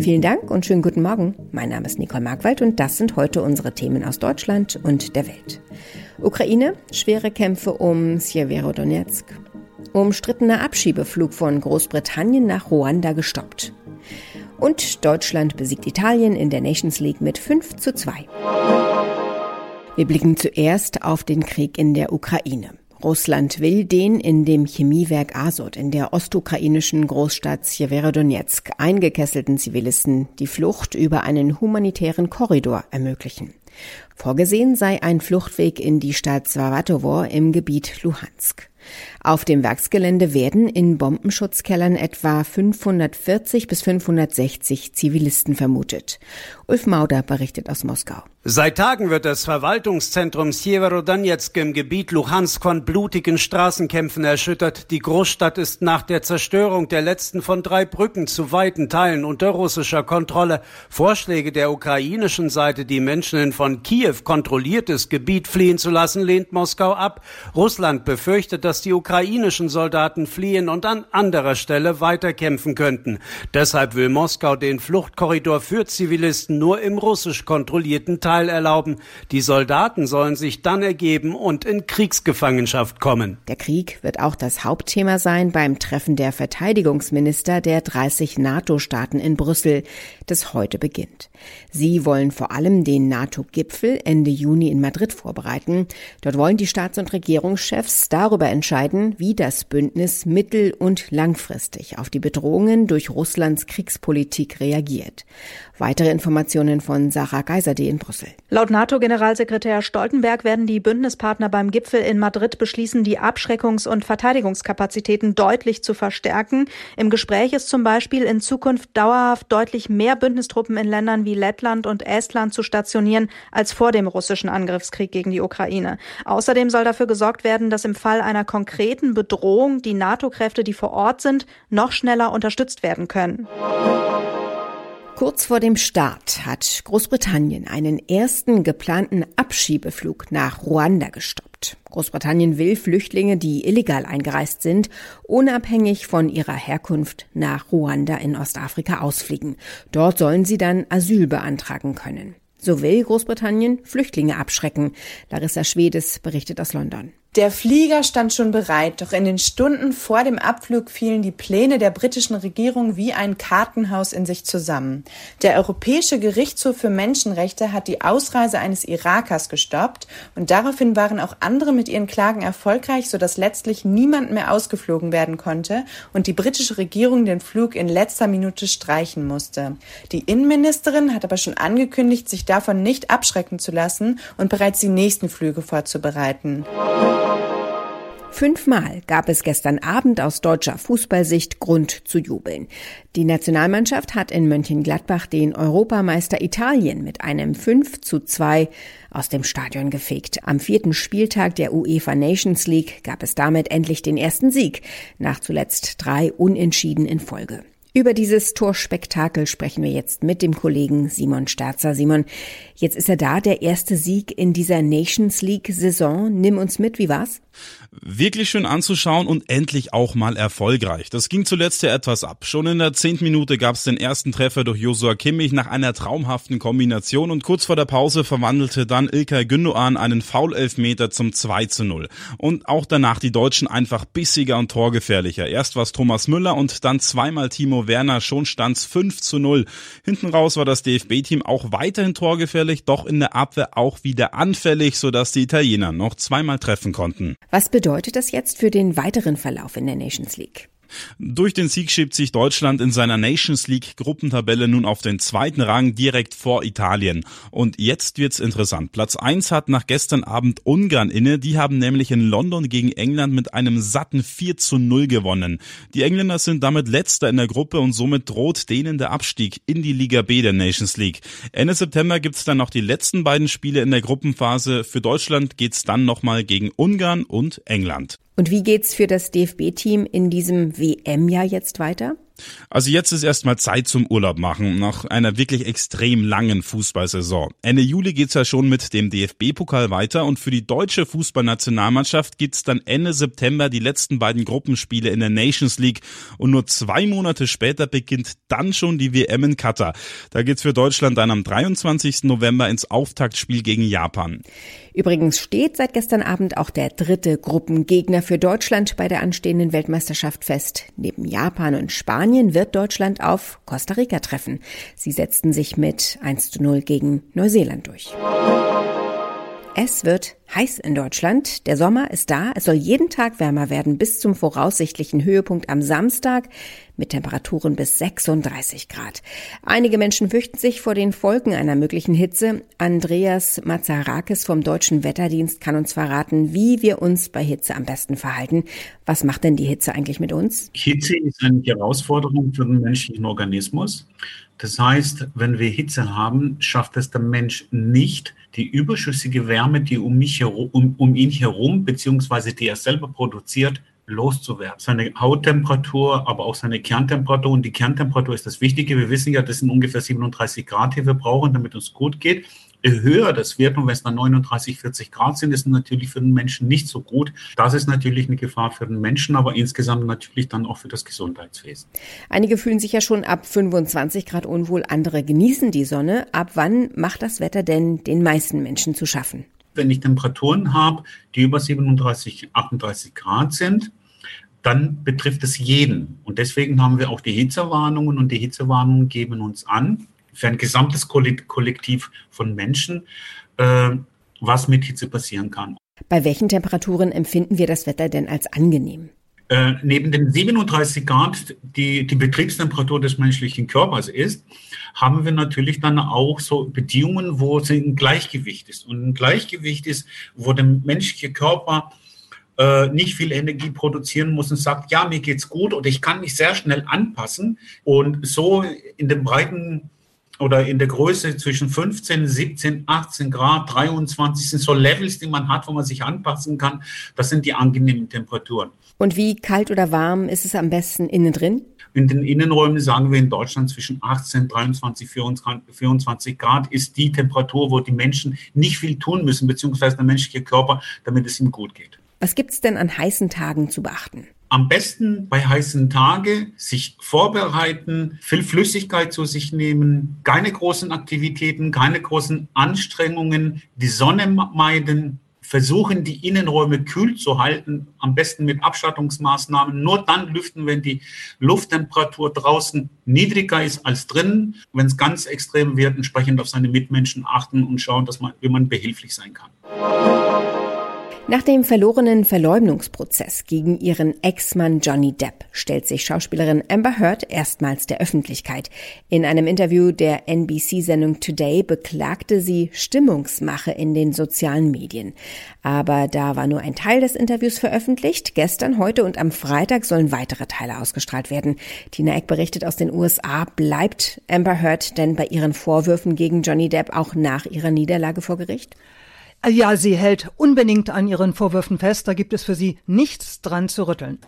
Vielen Dank und schönen guten Morgen. Mein Name ist Nicole Markwald und das sind heute unsere Themen aus Deutschland und der Welt. Ukraine, schwere Kämpfe um Sjeverodonetsk. Umstrittener Abschiebeflug von Großbritannien nach Ruanda gestoppt. Und Deutschland besiegt Italien in der Nations League mit 5 zu 2. Wir blicken zuerst auf den Krieg in der Ukraine. Russland will den in dem Chemiewerk Azot in der ostukrainischen Großstadt Sjeverodonetsk eingekesselten Zivilisten die Flucht über einen humanitären Korridor ermöglichen. Vorgesehen sei ein Fluchtweg in die Stadt Swawatowo im Gebiet Luhansk. Auf dem Werksgelände werden in Bombenschutzkellern etwa 540 bis 560 Zivilisten vermutet. Ulf Mauder berichtet aus Moskau. Seit Tagen wird das Verwaltungszentrum Sjeverodonetsk im Gebiet Luhansk von blutigen Straßenkämpfen erschüttert. Die Großstadt ist nach der Zerstörung der letzten von drei Brücken zu weiten Teilen unter russischer Kontrolle. Vorschläge der ukrainischen Seite, die Menschen in von Kiew kontrolliertes Gebiet fliehen zu lassen, lehnt Moskau ab. Russland befürchtet, dass die ukrainischen Soldaten fliehen und an anderer Stelle weiterkämpfen könnten. Deshalb will Moskau den Fluchtkorridor für Zivilisten nur im russisch kontrollierten Teil erlauben. Die Soldaten sollen sich dann ergeben und in Kriegsgefangenschaft kommen. Der Krieg wird auch das Hauptthema sein beim Treffen der Verteidigungsminister der 30 NATO-Staaten in Brüssel, das heute beginnt. Sie wollen vor allem den NATO-Gipfel Ende Juni in Madrid vorbereiten. Dort wollen die Staats- und Regierungschefs darüber entscheiden, wie das Bündnis mittel- und langfristig auf die Bedrohungen durch Russlands Kriegspolitik reagiert. Weitere Informationen von Sarah Geiserde in Brüssel. Laut NATO-Generalsekretär Stoltenberg werden die Bündnispartner beim Gipfel in Madrid beschließen, die Abschreckungs- und Verteidigungskapazitäten deutlich zu verstärken. Im Gespräch ist zum Beispiel in Zukunft dauerhaft deutlich mehr Bündnistruppen in Ländern wie Lettland und Estland zu stationieren als vor dem russischen Angriffskrieg gegen die Ukraine. Außerdem soll dafür gesorgt werden, dass im Fall einer konkreten Bedrohung die NATO-Kräfte, die vor Ort sind, noch schneller unterstützt werden können. Kurz vor dem Start hat Großbritannien einen ersten geplanten Abschiebeflug nach Ruanda gestoppt. Großbritannien will Flüchtlinge, die illegal eingereist sind, unabhängig von ihrer Herkunft nach Ruanda in Ostafrika ausfliegen. Dort sollen sie dann Asyl beantragen können. So will Großbritannien Flüchtlinge abschrecken. Larissa Schwedes berichtet aus London. Der Flieger stand schon bereit, doch in den Stunden vor dem Abflug fielen die Pläne der britischen Regierung wie ein Kartenhaus in sich zusammen. Der Europäische Gerichtshof für Menschenrechte hat die Ausreise eines Irakers gestoppt und daraufhin waren auch andere mit ihren Klagen erfolgreich, sodass letztlich niemand mehr ausgeflogen werden konnte und die britische Regierung den Flug in letzter Minute streichen musste. Die Innenministerin hat aber schon angekündigt, sich davon nicht abschrecken zu lassen und bereits die nächsten Flüge vorzubereiten. Fünfmal gab es gestern Abend aus deutscher Fußballsicht Grund zu jubeln. Die Nationalmannschaft hat in Mönchengladbach den Europameister Italien mit einem 5 zu 2 aus dem Stadion gefegt. Am vierten Spieltag der UEFA Nations League gab es damit endlich den ersten Sieg, nach zuletzt drei Unentschieden in Folge. Über dieses Torspektakel sprechen wir jetzt mit dem Kollegen Simon Sterzer. Simon, jetzt ist er da, der erste Sieg in dieser Nations League Saison. Nimm uns mit, wie war's? Wirklich schön anzuschauen und endlich auch mal erfolgreich. Das ging zuletzt ja etwas ab. Schon in der zehnten Minute gab es den ersten Treffer durch Josua Kimmich nach einer traumhaften Kombination und kurz vor der Pause verwandelte dann Ilkay Gündoğan einen Foul-Elfmeter zum 2 zu 0. Und auch danach die Deutschen einfach bissiger und torgefährlicher. Erst war es Thomas Müller und dann zweimal Timo Werner, schon stand's 5 zu 0. Hinten raus war das DFB-Team auch weiterhin torgefährlich, doch in der Abwehr auch wieder anfällig, sodass die Italiener noch zweimal treffen konnten. Was bedeutet das jetzt für den weiteren Verlauf in der Nations League? Durch den Sieg schiebt sich Deutschland in seiner Nations League Gruppentabelle nun auf den zweiten Rang direkt vor Italien. Und jetzt wird's interessant. Platz eins hat nach gestern Abend Ungarn inne. Die haben nämlich in London gegen England mit einem satten 4 zu 0 gewonnen. Die Engländer sind damit letzter in der Gruppe und somit droht denen der Abstieg in die Liga B der Nations League. Ende September gibt's dann noch die letzten beiden Spiele in der Gruppenphase. Für Deutschland geht's dann nochmal gegen Ungarn und England. Und wie geht's für das DFB-Team in diesem WM-Jahr jetzt weiter? Also jetzt ist erstmal Zeit zum Urlaub machen, nach einer wirklich extrem langen Fußballsaison. Ende Juli geht's ja schon mit dem DFB-Pokal weiter und für die deutsche Fußballnationalmannschaft gibt's dann Ende September die letzten beiden Gruppenspiele in der Nations League und nur zwei Monate später beginnt dann schon die WM in Katar. Da geht's für Deutschland dann am 23. November ins Auftaktspiel gegen Japan. Übrigens steht seit gestern Abend auch der dritte Gruppengegner für Deutschland bei der anstehenden Weltmeisterschaft fest. Neben Japan und Spanien wird Deutschland auf Costa Rica treffen. Sie setzten sich mit 1 zu 0 gegen Neuseeland durch. Es wird heiß in Deutschland. Der Sommer ist da. Es soll jeden Tag wärmer werden bis zum voraussichtlichen Höhepunkt am Samstag mit Temperaturen bis 36 Grad. Einige Menschen fürchten sich vor den Folgen einer möglichen Hitze. Andreas Mazarakis vom Deutschen Wetterdienst kann uns verraten, wie wir uns bei Hitze am besten verhalten. Was macht denn die Hitze eigentlich mit uns? Hitze ist eine Herausforderung für den menschlichen Organismus. Das heißt, wenn wir Hitze haben, schafft es der Mensch nicht, die überschüssige Wärme, die um, mich herum, um, um ihn herum, beziehungsweise die er selber produziert, loszuwerden. Seine Hauttemperatur, aber auch seine Kerntemperatur. Und die Kerntemperatur ist das Wichtige. Wir wissen ja, das sind ungefähr 37 Grad, die wir brauchen, damit es gut geht je höher das wird und wenn es dann 39, 40 Grad sind, ist natürlich für den Menschen nicht so gut. Das ist natürlich eine Gefahr für den Menschen, aber insgesamt natürlich dann auch für das Gesundheitswesen. Einige fühlen sich ja schon ab 25 Grad unwohl, andere genießen die Sonne. Ab wann macht das Wetter denn den meisten Menschen zu schaffen? Wenn ich Temperaturen habe, die über 37, 38 Grad sind, dann betrifft es jeden. Und deswegen haben wir auch die Hitzewarnungen und die Hitzewarnungen geben uns an, für ein gesamtes Kollektiv von Menschen, äh, was mit Hitze passieren kann. Bei welchen Temperaturen empfinden wir das Wetter denn als angenehm? Äh, neben den 37 Grad, die die Betriebstemperatur des menschlichen Körpers ist, haben wir natürlich dann auch so Bedingungen, wo es ein Gleichgewicht ist. Und ein Gleichgewicht ist, wo der menschliche Körper äh, nicht viel Energie produzieren muss und sagt, ja, mir geht's gut oder ich kann mich sehr schnell anpassen. Und so in dem breiten oder in der Größe zwischen 15, 17, 18 Grad, 23 sind so Levels, die man hat, wo man sich anpassen kann. Das sind die angenehmen Temperaturen. Und wie kalt oder warm ist es am besten innen drin? In den Innenräumen sagen wir in Deutschland zwischen 18, 23, 24, 24 Grad ist die Temperatur, wo die Menschen nicht viel tun müssen, beziehungsweise der menschliche Körper, damit es ihm gut geht. Was gibt es denn an heißen Tagen zu beachten? am besten bei heißen Tagen sich vorbereiten, viel Flüssigkeit zu sich nehmen, keine großen Aktivitäten, keine großen Anstrengungen, die Sonne meiden, versuchen die Innenräume kühl zu halten, am besten mit Abstattungsmaßnahmen. Nur dann lüften, wenn die Lufttemperatur draußen niedriger ist als drinnen. Wenn es ganz extrem wird, entsprechend auf seine Mitmenschen achten und schauen, dass man, wie man behilflich sein kann. Nach dem verlorenen Verleumdungsprozess gegen ihren Ex-Mann Johnny Depp stellt sich Schauspielerin Amber Heard erstmals der Öffentlichkeit. In einem Interview der NBC-Sendung Today beklagte sie Stimmungsmache in den sozialen Medien. Aber da war nur ein Teil des Interviews veröffentlicht. Gestern, heute und am Freitag sollen weitere Teile ausgestrahlt werden. Tina Eck berichtet aus den USA. Bleibt Amber Heard denn bei ihren Vorwürfen gegen Johnny Depp auch nach ihrer Niederlage vor Gericht? Ja, sie hält unbedingt an ihren Vorwürfen fest. Da gibt es für sie nichts dran zu rütteln.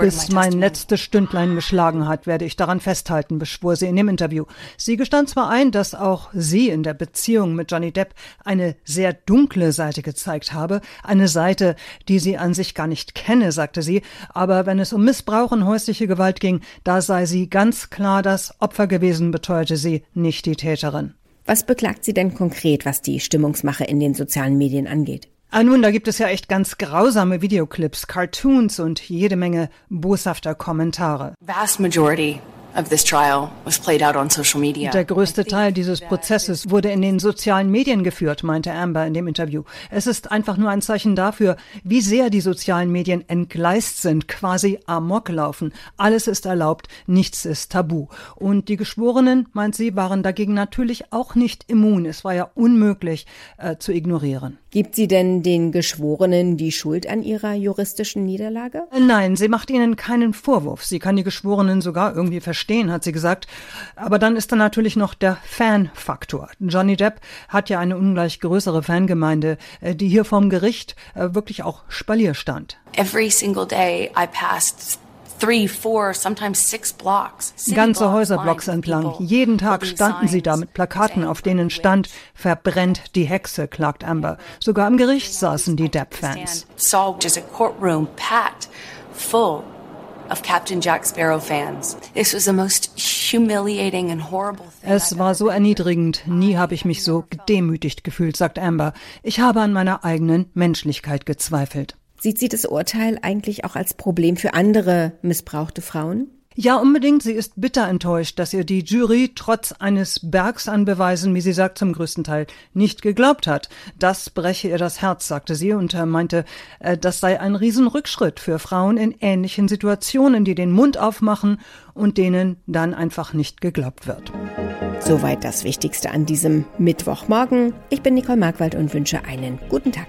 Bis mein letztes Stündlein geschlagen hat, werde ich daran festhalten, beschwor sie in dem Interview. Sie gestand zwar ein, dass auch sie in der Beziehung mit Johnny Depp eine sehr dunkle Seite gezeigt habe, eine Seite, die sie an sich gar nicht kenne, sagte sie, aber wenn es um Missbrauch und häusliche Gewalt ging, da sei sie ganz klar das Opfer gewesen, beteuerte sie, nicht die Täterin. Was beklagt sie denn konkret, was die Stimmungsmache in den sozialen Medien angeht? Ah, nun, da gibt es ja echt ganz grausame Videoclips, Cartoons und jede Menge boshafter Kommentare. Vast majority der größte Teil dieses Prozesses wurde in den sozialen Medien geführt, meinte Amber in dem Interview. Es ist einfach nur ein Zeichen dafür, wie sehr die sozialen Medien entgleist sind, quasi amok laufen. Alles ist erlaubt, nichts ist tabu. Und die Geschworenen, meint sie, waren dagegen natürlich auch nicht immun. Es war ja unmöglich äh, zu ignorieren. Gibt sie denn den Geschworenen die Schuld an ihrer juristischen Niederlage? Nein, sie macht ihnen keinen Vorwurf. Sie kann die Geschworenen sogar irgendwie verstehen, hat sie gesagt. Aber dann ist da natürlich noch der Fan-Faktor. Johnny Depp hat ja eine ungleich größere Fangemeinde, äh, die hier vorm Gericht äh, wirklich auch Spalier stand. Every single day I passed Ganze Häuserblocks entlang. Jeden Tag standen sie da mit Plakaten, auf denen stand, verbrennt die Hexe, klagt Amber. Sogar im Gericht saßen die Depp-Fans. Es war so erniedrigend. Nie habe ich mich so gedemütigt gefühlt, sagt Amber. Ich habe an meiner eigenen Menschlichkeit gezweifelt. Sieht sie das Urteil eigentlich auch als Problem für andere missbrauchte Frauen? Ja, unbedingt. Sie ist bitter enttäuscht, dass ihr die Jury trotz eines Bergs an Beweisen, wie sie sagt, zum größten Teil nicht geglaubt hat. Das breche ihr das Herz, sagte sie und meinte, äh, das sei ein Riesenrückschritt für Frauen in ähnlichen Situationen, die den Mund aufmachen und denen dann einfach nicht geglaubt wird. Soweit das Wichtigste an diesem Mittwochmorgen. Ich bin Nicole Markwald und wünsche einen guten Tag.